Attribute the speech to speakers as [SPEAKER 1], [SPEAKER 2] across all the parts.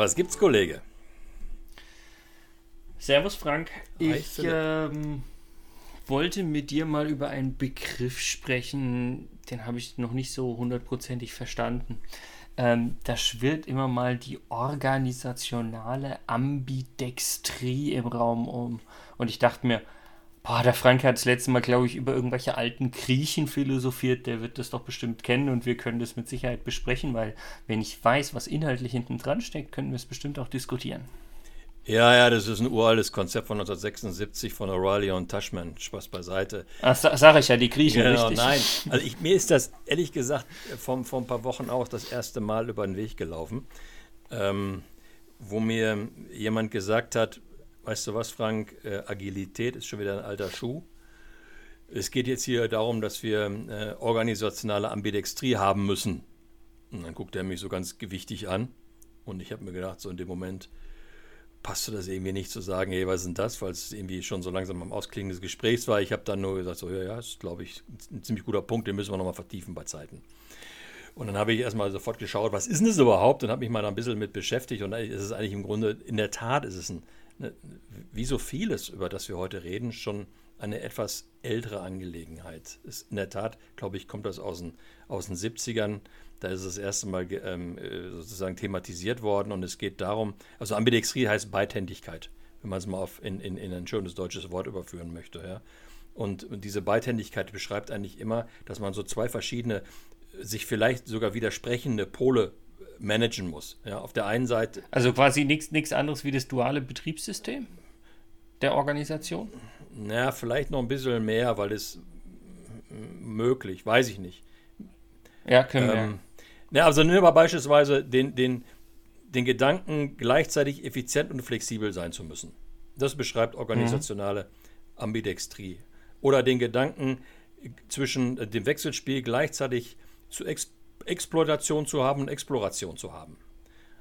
[SPEAKER 1] Was gibt's, Kollege?
[SPEAKER 2] Servus, Frank. Ich ähm, wollte mit dir mal über einen Begriff sprechen, den habe ich noch nicht so hundertprozentig verstanden. Ähm, da schwirrt immer mal die organisationale Ambidextrie im Raum um. Und ich dachte mir, boah, der Frank hat das letzte Mal, glaube ich, über irgendwelche alten Griechen philosophiert. Der wird das doch bestimmt kennen und wir können das mit Sicherheit besprechen, weil wenn ich weiß, was inhaltlich hinten dran steckt, können wir es bestimmt auch diskutieren.
[SPEAKER 1] Ja, ja, das ist ein uraltes Konzept von 1976 von O'Reilly und Tashman. Spaß beiseite.
[SPEAKER 2] Ach, sag ich ja, die Griechen,
[SPEAKER 1] genau,
[SPEAKER 2] richtig.
[SPEAKER 1] Nein, also ich, mir ist das ehrlich gesagt vor, vor ein paar Wochen auch das erste Mal über den Weg gelaufen, ähm, wo mir jemand gesagt hat, weißt du was, Frank, äh, Agilität ist schon wieder ein alter Schuh. Es geht jetzt hier darum, dass wir äh, organisationale Ambidextrie haben müssen. Und dann guckt er mich so ganz gewichtig an und ich habe mir gedacht, so in dem Moment, passte das irgendwie nicht zu sagen, hey, was ist denn das, weil es irgendwie schon so langsam am Ausklingen des Gesprächs war. Ich habe dann nur gesagt, so, ja, ja, ist, glaube ich, ein ziemlich guter Punkt, den müssen wir nochmal vertiefen bei Zeiten. Und dann habe ich erstmal sofort geschaut, was ist denn das überhaupt und habe mich mal ein bisschen mit beschäftigt. Und es ist eigentlich im Grunde, in der Tat ist es ein, wie so vieles, über das wir heute reden, schon eine etwas ältere Angelegenheit. Ist in der Tat, glaube ich, kommt das aus den, aus den 70ern. Da ist es das erste Mal ähm, äh, sozusagen thematisiert worden und es geht darum, also Ambidextrie heißt Beidhändigkeit, wenn man es mal auf in, in, in ein schönes deutsches Wort überführen möchte. Ja. Und, und diese Beidhändigkeit beschreibt eigentlich immer, dass man so zwei verschiedene, sich vielleicht sogar widersprechende Pole managen muss. Ja, auf der einen Seite.
[SPEAKER 2] Also quasi nichts anderes wie das duale Betriebssystem der Organisation?
[SPEAKER 1] Na, vielleicht noch ein bisschen mehr, weil es möglich, weiß ich nicht.
[SPEAKER 2] Ja, können wir. Ähm,
[SPEAKER 1] ja, also nehmen wir beispielsweise den, den, den Gedanken, gleichzeitig effizient und flexibel sein zu müssen. Das beschreibt organisationale mhm. Ambidextrie. Oder den Gedanken, zwischen dem Wechselspiel gleichzeitig zu Ex Exploitation zu haben und Exploration zu haben.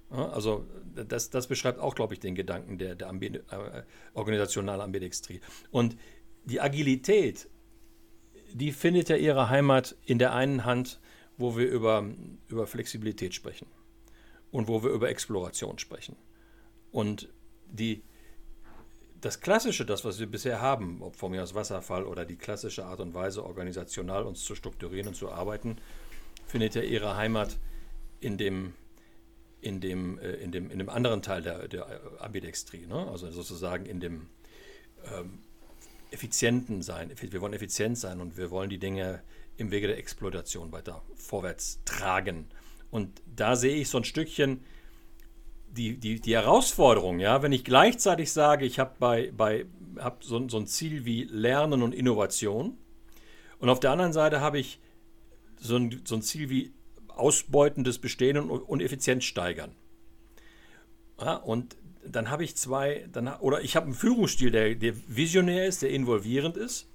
[SPEAKER 1] Also das, das beschreibt auch, glaube ich, den Gedanken der, der Ambi äh, organisationalen Ambidextrie. Und die Agilität, die findet ja ihre Heimat in der einen Hand wo wir über, über Flexibilität sprechen und wo wir über Exploration sprechen. Und die, das Klassische, das, was wir bisher haben, ob von mir aus Wasserfall oder die klassische Art und Weise, organisational uns zu strukturieren und zu arbeiten, findet ja ihre Heimat in dem, in dem, äh, in dem, in dem anderen Teil der, der Ambidextrie, ne? also sozusagen in dem ähm, effizienten Sein. Wir wollen effizient sein und wir wollen die Dinge im Wege der Exploitation weiter vorwärts tragen. Und da sehe ich so ein Stückchen die, die, die Herausforderung, ja, wenn ich gleichzeitig sage, ich habe bei, bei, hab so, so ein Ziel wie Lernen und Innovation und auf der anderen Seite habe ich so ein, so ein Ziel wie Ausbeuten des Bestehenden und, Effizienz steigern. Ja, und dann habe ich zwei, dann, oder ich habe einen Führungsstil, der, der visionär ist, der involvierend ist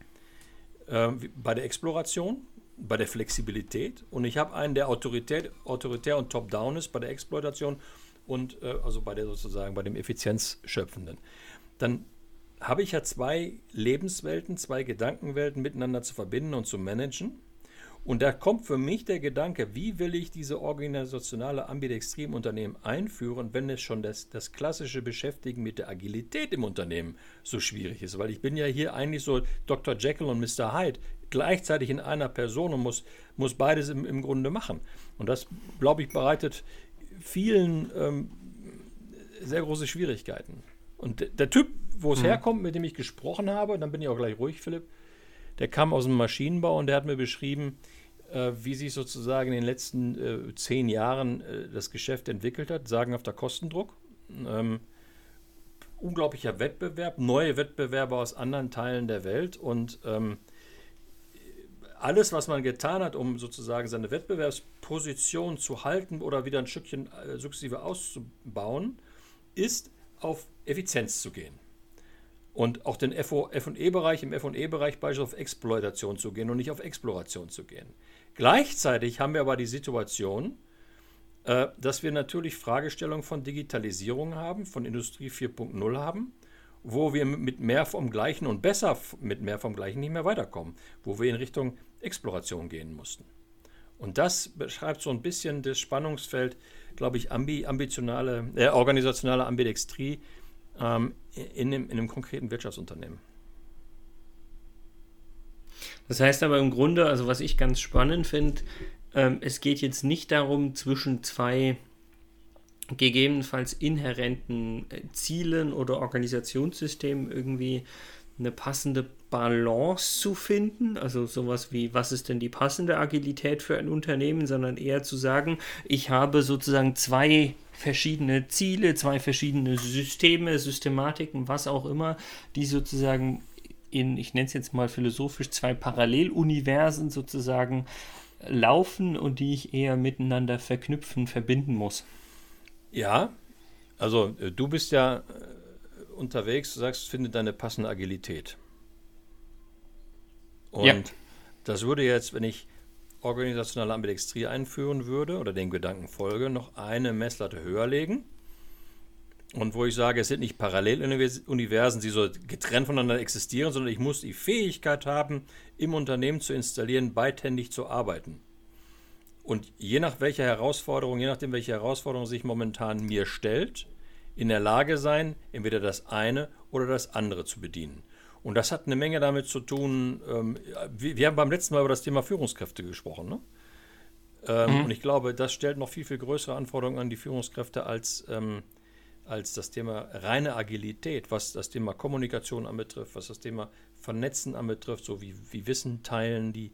[SPEAKER 1] äh, bei der Exploration bei der Flexibilität und ich habe einen, der autoritär, autoritär und top-down ist bei der Exploitation und äh, also bei der sozusagen bei dem Effizienzschöpfenden. Dann habe ich ja zwei Lebenswelten, zwei Gedankenwelten miteinander zu verbinden und zu managen. Und da kommt für mich der Gedanke, wie will ich diese organisationale Ambidextrie im Unternehmen einführen, wenn es schon das, das klassische Beschäftigen mit der Agilität im Unternehmen so schwierig ist. Weil ich bin ja hier eigentlich so Dr. Jekyll und Mr. Hyde gleichzeitig in einer Person und muss, muss beides im, im Grunde machen. Und das, glaube ich, bereitet vielen ähm, sehr große Schwierigkeiten. Und der, der Typ, wo es mhm. herkommt, mit dem ich gesprochen habe, dann bin ich auch gleich ruhig, Philipp, der kam aus dem Maschinenbau und der hat mir beschrieben, äh, wie sich sozusagen in den letzten äh, zehn Jahren äh, das Geschäft entwickelt hat, sagenhafter Kostendruck. Ähm, unglaublicher Wettbewerb, neue Wettbewerber aus anderen Teilen der Welt und ähm, alles, was man getan hat, um sozusagen seine Wettbewerbsposition zu halten oder wieder ein Stückchen äh, sukzessive auszubauen, ist auf Effizienz zu gehen und auch den FE-Bereich, im FE-Bereich beispielsweise auf Exploitation zu gehen und nicht auf Exploration zu gehen. Gleichzeitig haben wir aber die Situation, äh, dass wir natürlich Fragestellungen von Digitalisierung haben, von Industrie 4.0 haben, wo wir mit mehr vom Gleichen und besser mit mehr vom Gleichen nicht mehr weiterkommen, wo wir in Richtung Exploration gehen mussten. Und das beschreibt so ein bisschen das Spannungsfeld, glaube ich, ambi, ambitionale, äh, organisationale Ambidextrie ähm, in, dem, in einem konkreten Wirtschaftsunternehmen.
[SPEAKER 2] Das heißt aber im Grunde, also was ich ganz spannend finde, ähm, es geht jetzt nicht darum, zwischen zwei gegebenenfalls inhärenten äh, Zielen oder Organisationssystemen irgendwie eine passende Balance zu finden, also sowas wie, was ist denn die passende Agilität für ein Unternehmen, sondern eher zu sagen, ich habe sozusagen zwei verschiedene Ziele, zwei verschiedene Systeme, Systematiken, was auch immer, die sozusagen in, ich nenne es jetzt mal philosophisch, zwei Paralleluniversen sozusagen laufen und die ich eher miteinander verknüpfen, verbinden muss.
[SPEAKER 1] Ja, also äh, du bist ja äh, unterwegs, du sagst, finde deine passende Agilität. Und ja. das würde jetzt, wenn ich organisationale Ambidextrie einführen würde oder den Gedanken folge, noch eine Messlatte höher legen. Und wo ich sage, es sind nicht Paralleluniversen, die so getrennt voneinander existieren, sondern ich muss die Fähigkeit haben, im Unternehmen zu installieren, beidhändig zu arbeiten. Und je nach welcher Herausforderung, je nachdem, welche Herausforderung sich momentan mir stellt, in der Lage sein, entweder das eine oder das andere zu bedienen. Und das hat eine Menge damit zu tun. Ähm, wir, wir, haben beim letzten Mal über das Thema Führungskräfte gesprochen. Ne? Ähm, mhm. Und ich glaube, das stellt noch viel, viel größere Anforderungen an die Führungskräfte als, ähm, als das Thema reine Agilität, was das Thema Kommunikation anbetrifft, was das Thema Vernetzen anbetrifft, so wie, wie Wissen teilen, die,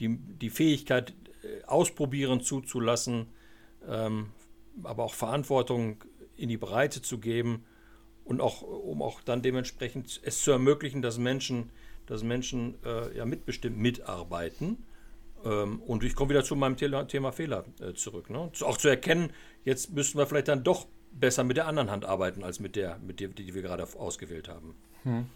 [SPEAKER 1] die, die Fähigkeit, äh, ausprobieren zuzulassen, ähm, aber auch Verantwortung in die Breite zu geben und auch, um auch dann dementsprechend es zu ermöglichen, dass Menschen, dass Menschen äh, ja mitbestimmt mitarbeiten. Ähm, und ich komme wieder zu meinem Thema, Thema Fehler äh, zurück. Ne? Auch zu erkennen, jetzt müssten wir vielleicht dann doch besser mit der anderen Hand arbeiten, als mit der, mit der die wir gerade ausgewählt haben. Hm.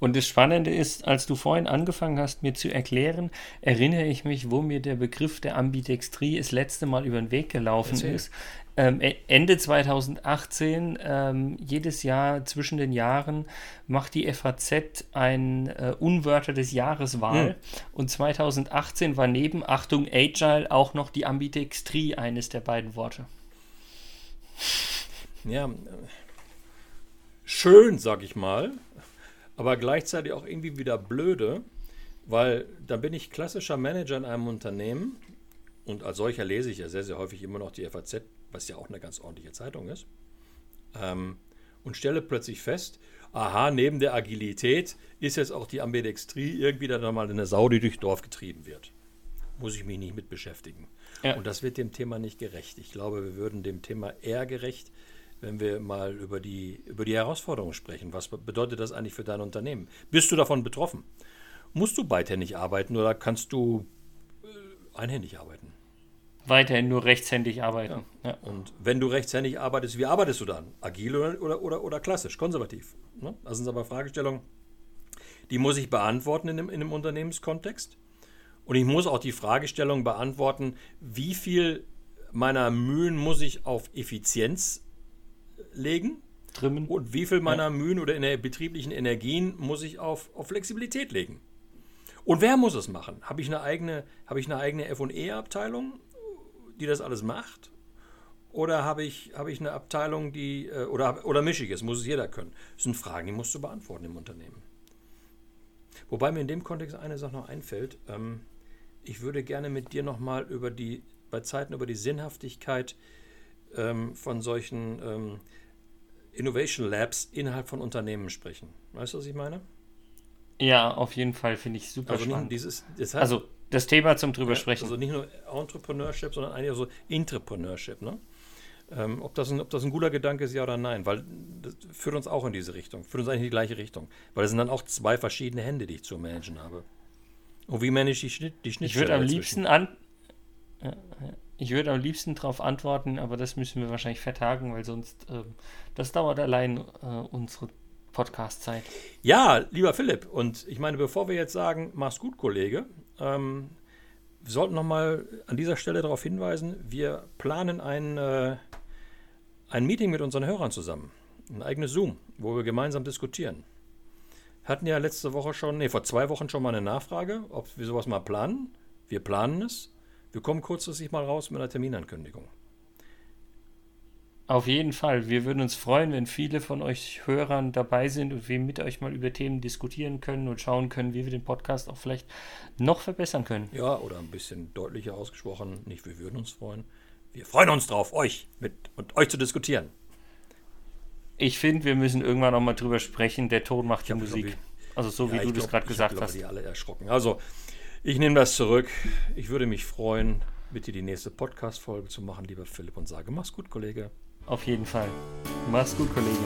[SPEAKER 2] Und das Spannende ist, als du vorhin angefangen hast, mir zu erklären, erinnere ich mich, wo mir der Begriff der Ambidextrie das letzte Mal über den Weg gelaufen Erzähl. ist. Ähm, e, Ende 2018, ähm, jedes Jahr zwischen den Jahren, macht die FAZ ein äh, Unwörter des Jahres Wahl. Hm. Und 2018 war neben Achtung Agile auch noch die Ambidextrie eines der beiden Worte.
[SPEAKER 1] Ja, schön, sag ich mal aber gleichzeitig auch irgendwie wieder blöde, weil dann bin ich klassischer Manager in einem Unternehmen und als solcher lese ich ja sehr, sehr häufig immer noch die FAZ, was ja auch eine ganz ordentliche Zeitung ist, ähm, und stelle plötzlich fest, aha, neben der Agilität ist jetzt auch die Ambidextrie irgendwie dann mal eine Sau, die durch Dorf getrieben wird. Muss ich mich nicht mit beschäftigen. Ja. Und das wird dem Thema nicht gerecht. Ich glaube, wir würden dem Thema eher gerecht, wenn wir mal über die, über die Herausforderungen sprechen. Was bedeutet das eigentlich für dein Unternehmen? Bist du davon betroffen? Musst du beidhändig arbeiten oder kannst du äh, einhändig arbeiten?
[SPEAKER 2] Weiterhin nur rechtshändig arbeiten.
[SPEAKER 1] Ja. Ja. Und wenn du rechtshändig arbeitest, wie arbeitest du dann? Agil oder, oder, oder, oder klassisch, konservativ? Ne? Das sind aber Fragestellungen, die muss ich beantworten in einem, in einem Unternehmenskontext. Und ich muss auch die Fragestellung beantworten, wie viel meiner Mühen muss ich auf Effizienz legen. Trimmen. Und wie viel meiner ja. Mühen oder in der betrieblichen Energien muss ich auf, auf Flexibilität legen? Und wer muss es machen? Habe ich eine eigene, habe ich eine eigene FE-Abteilung, die das alles macht? Oder habe ich, habe ich eine Abteilung, die, äh, oder, oder mische ich es? Muss es jeder können? Das sind Fragen, die musst du beantworten im Unternehmen. Wobei mir in dem Kontext eine Sache noch einfällt. Ähm, ich würde gerne mit dir nochmal über die, bei Zeiten über die Sinnhaftigkeit ähm, von solchen ähm, Innovation Labs innerhalb von Unternehmen sprechen. Weißt du, was ich meine?
[SPEAKER 2] Ja, auf jeden Fall finde ich super
[SPEAKER 1] also spannend. Dieses,
[SPEAKER 2] das heißt, also das Thema zum drüber ja, sprechen.
[SPEAKER 1] Also nicht nur Entrepreneurship, sondern eigentlich so Entrepreneurship. Ne? Ähm, ob, das ein, ob das ein guter Gedanke ist, ja oder nein, weil das führt uns auch in diese Richtung, führt uns eigentlich in die gleiche Richtung. Weil es sind dann auch zwei verschiedene Hände, die ich zu managen habe. Und wie manage ich die, Schnitt, die Schnittstelle?
[SPEAKER 2] Ich würde am liebsten an. Ja, ich würde am liebsten darauf antworten, aber das müssen wir wahrscheinlich vertagen, weil sonst äh, das dauert allein äh, unsere Podcast-Zeit.
[SPEAKER 1] Ja, lieber Philipp, und ich meine, bevor wir jetzt sagen, mach's gut, Kollege, ähm, wir sollten nochmal an dieser Stelle darauf hinweisen, wir planen ein, äh, ein Meeting mit unseren Hörern zusammen. Ein eigenes Zoom, wo wir gemeinsam diskutieren. Hatten ja letzte Woche schon, nee, vor zwei Wochen schon mal eine Nachfrage, ob wir sowas mal planen. Wir planen es. Wir kommen kurzfristig mal raus mit einer Terminankündigung.
[SPEAKER 2] Auf jeden Fall. Wir würden uns freuen, wenn viele von euch Hörern dabei sind und wir mit euch mal über Themen diskutieren können und schauen können, wie wir den Podcast auch vielleicht noch verbessern können.
[SPEAKER 1] Ja, oder ein bisschen deutlicher ausgesprochen. Nicht, wir würden uns freuen. Wir freuen uns drauf, euch mit und euch zu diskutieren.
[SPEAKER 2] Ich finde, wir müssen irgendwann auch mal drüber sprechen. Der Ton macht die Musik. Ich, also so wie ja, du das gerade gesagt hast.
[SPEAKER 1] Die alle erschrocken. Also ich nehme das zurück. Ich würde mich freuen, mit dir die nächste Podcast-Folge zu machen, lieber Philipp, und sage, mach's gut, Kollege.
[SPEAKER 2] Auf jeden Fall. Mach's gut, Kollege.